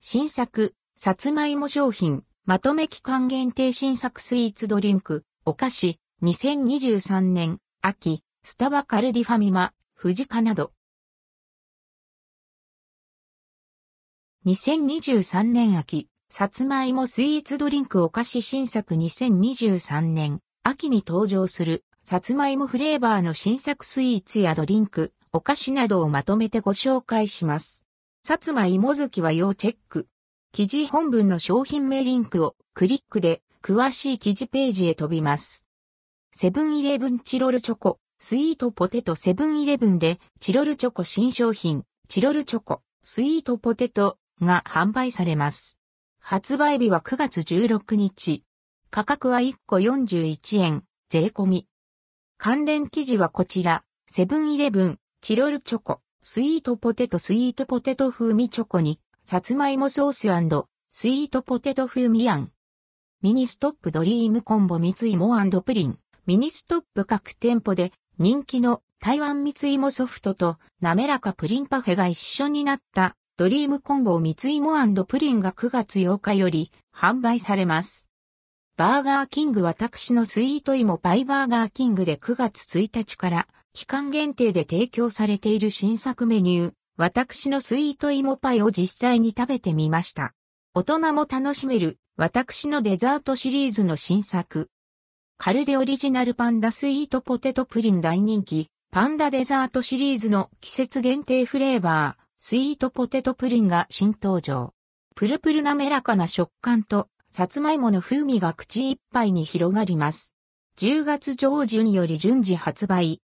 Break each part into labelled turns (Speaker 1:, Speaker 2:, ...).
Speaker 1: 新作、さつまいも商品、まとめ期間限定新作スイーツドリンク、お菓子、2023年、秋、スタバカルディファミマ、富士カなど。2023年秋、さつまいもスイーツドリンクお菓子新作2023年、秋に登場する、さつまいもフレーバーの新作スイーツやドリンク、お菓子などをまとめてご紹介します。さつまいも好きは要チェック。記事本文の商品名リンクをクリックで詳しい記事ページへ飛びます。セブンイレブンチロルチョコ、スイートポテトセブンイレブンでチロルチョコ新商品、チロルチョコ、スイートポテトが販売されます。発売日は9月16日。価格は1個41円、税込み。関連記事はこちら、セブンイレブン、チロルチョコ、スイートポテトスイートポテト風味チョコに、さつまいもソーススイートポテト風味あん。ミニストップドリームコンボ蜜芋プリン。ミニストップ各店舗で人気の台湾蜜芋ソフトと滑らかプリンパフェが一緒になったドリームコンボ蜜芋プリンが9月8日より販売されます。バーガーキング私のスイート芋パイバーガーキングで9月1日から期間限定で提供されている新作メニュー、私のスイート芋パイを実際に食べてみました。大人も楽しめる、私のデザートシリーズの新作。カルデオリジナルパンダスイートポテトプリン大人気、パンダデザートシリーズの季節限定フレーバー、スイートポテトプリンが新登場。プルプル滑らかな食感と、さつまいもの風味が口いっぱいに広がります。10月上旬より順次発売。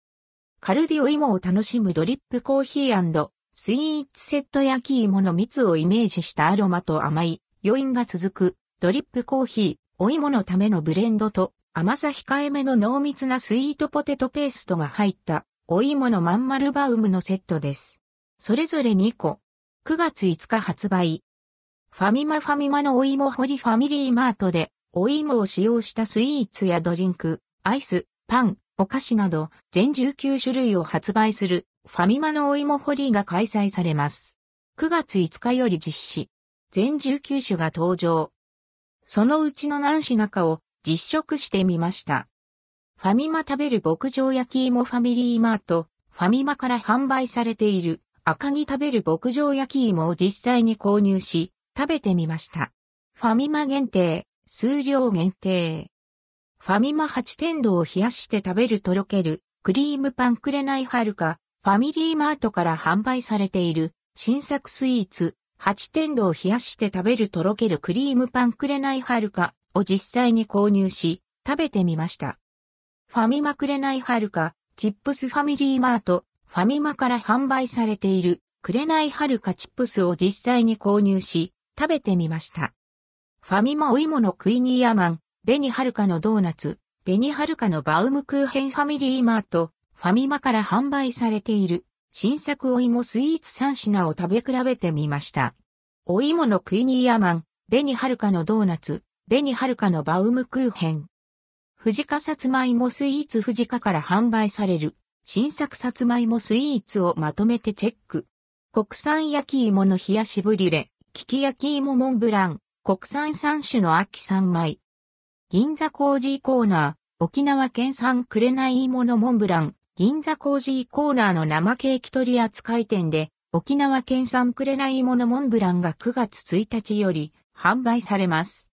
Speaker 1: カルディオ芋を楽しむドリップコーヒースイーツセット焼き芋の蜜をイメージしたアロマと甘い余韻が続くドリップコーヒー、お芋のためのブレンドと甘さ控えめの濃密なスイートポテトペーストが入ったお芋のまん丸バウムのセットです。それぞれ2個。9月5日発売。ファミマファミマのお芋掘りファミリーマートでお芋を使用したスイーツやドリンク、アイス、パン、お菓子など全19種類を発売するファミマのお芋掘りが開催されます。9月5日より実施。全19種が登場。そのうちの何品かを実食してみました。ファミマ食べる牧場焼き芋ファミリーマート、ファミマから販売されている赤木食べる牧場焼き芋を実際に購入し、食べてみました。ファミマ限定、数量限定。ファミマ8天堂を冷やして食べるとろける、クリームパンくれないはるか、ファミリーマートから販売されている、新作スイーツ、8天堂を冷やして食べるとろけるクリームパンくれないはるかを実際に購入し、食べてみました。ファミマくれないはるか、チップスファミリーマート、ファミマから販売されている、くれないはるかチップスを実際に購入し、食べてみました。ファミマお芋のクイニーアマン、ベニハルカのドーナツ、ベニハルカのバウムクーヘンファミリーマート、ファミマから販売されている新作お芋スイーツ3品を食べ比べてみました。お芋のクイニーアマン、ベニハルカのドーナツ、ベニハルカのバウムクーヘン。藤カさつまいもスイーツ藤カから販売される新作さつまいもスイーツをまとめてチェック。国産焼き芋の冷やしブリュレ、キキ焼き芋モンブラン、国産3種の秋3枚。銀座コージーコーナー、沖縄県産くれない芋のモンブラン、銀座コージーコーナーの生ケーキ取扱い店で、沖縄県産くれない芋のモンブランが9月1日より販売されます。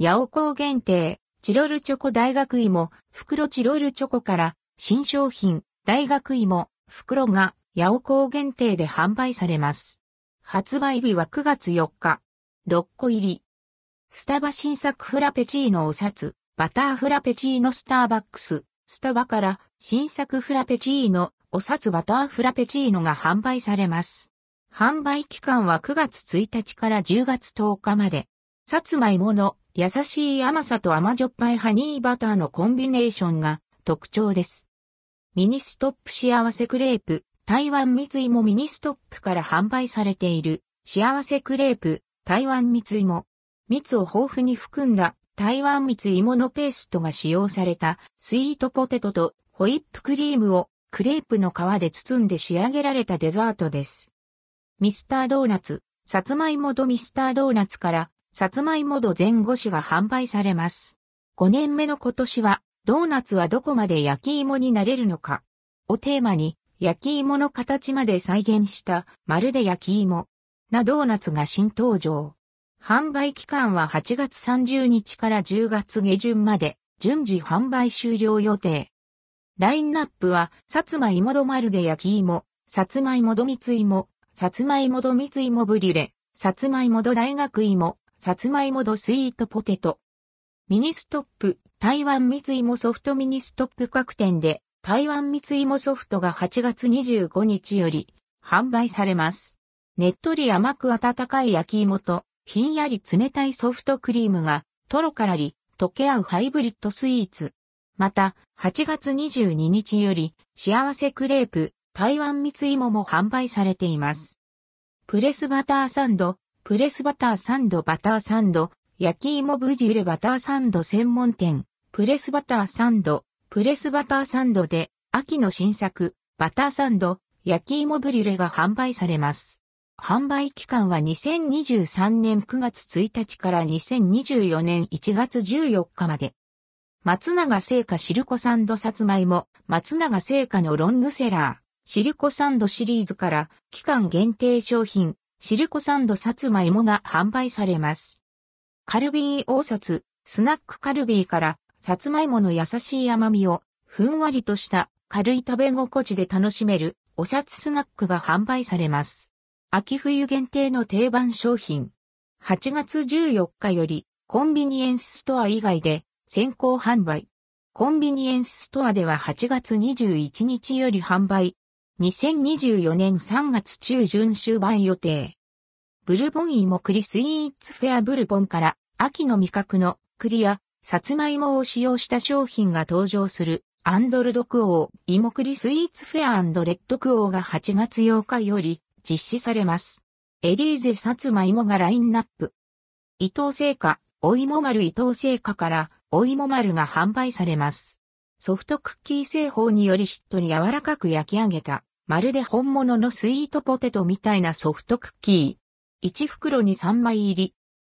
Speaker 1: 八尾港限定、チロルチョコ大学芋、袋チロルチョコから新商品、大学芋、袋が八尾港限定で販売されます。発売日は9月4日。6個入り。スタバ新作フラペチーノおさつ、バターフラペチーノスターバックス、スタバから新作フラペチーノ、おさつバターフラペチーノが販売されます。販売期間は9月1日から10月10日まで。さつまいもの優しい甘さと甘じょっぱいハニーバターのコンビネーションが特徴です。ミニストップ幸せクレープ、台湾蜜芋ミニストップから販売されている幸せクレープ、台湾蜜芋。蜜を豊富に含んだ台湾蜜芋のペーストが使用されたスイートポテトとホイップクリームをクレープの皮で包んで仕上げられたデザートです。ミスタードーナツ、さつまいもドミスタードーナツから、さつまいもド全5種が販売されます。5年目の今年は、ドーナツはどこまで焼き芋になれるのかをテーマに、焼き芋の形まで再現したまるで焼き芋なドーナツが新登場。販売期間は8月30日から10月下旬まで順次販売終了予定。ラインナップは、さつまいもドまるで焼き芋、さつまいもドみつ芋、さつまいもドみつ芋ブリュレ、さつまいもド大学芋、さつまいもドスイートポテト。ミニストップ、台湾みつ芋ソフトミニストップ各店で、台湾みつ芋ソフトが8月25日より販売されます。ねっとり甘く温かい焼き芋と、ひんやり冷たいソフトクリームが、トロからり、溶け合うハイブリッドスイーツ。また、8月22日より、幸せクレープ、台湾蜜芋も販売されています。プレスバターサンド、プレスバターサンドバターサンド、焼き芋ブリュレバターサンド専門店、プレスバターサンド、プレスバターサンドで、秋の新作、バターサンド、焼き芋ブリュレが販売されます。販売期間は2023年9月1日から2024年1月14日まで。松永製菓シルコサンドさつまいも、松永製菓のロングセラー、シルコサンドシリーズから期間限定商品、シルコサンドさつまいもが販売されます。カルビー大札、スナックカルビーからさつまいもの優しい甘みをふんわりとした軽い食べ心地で楽しめるお札スナックが販売されます。秋冬限定の定番商品。8月14日よりコンビニエンスストア以外で先行販売。コンビニエンスストアでは8月21日より販売。2024年3月中旬終盤予定。ブルボン芋栗スイーツフェアブルボンから秋の味覚の栗やさつまいもを使用した商品が登場するアンドルドクオー芋栗スイーツフェアレッドクオーが8月8日より実施されます。エリーゼさつまいもがラインナップ。伊藤製菓、お芋丸伊藤製菓からお芋丸が販売されます。ソフトクッキー製法によりしっとり柔らかく焼き上げた、まるで本物のスイートポテトみたいなソフトクッキー。1袋に3枚入り、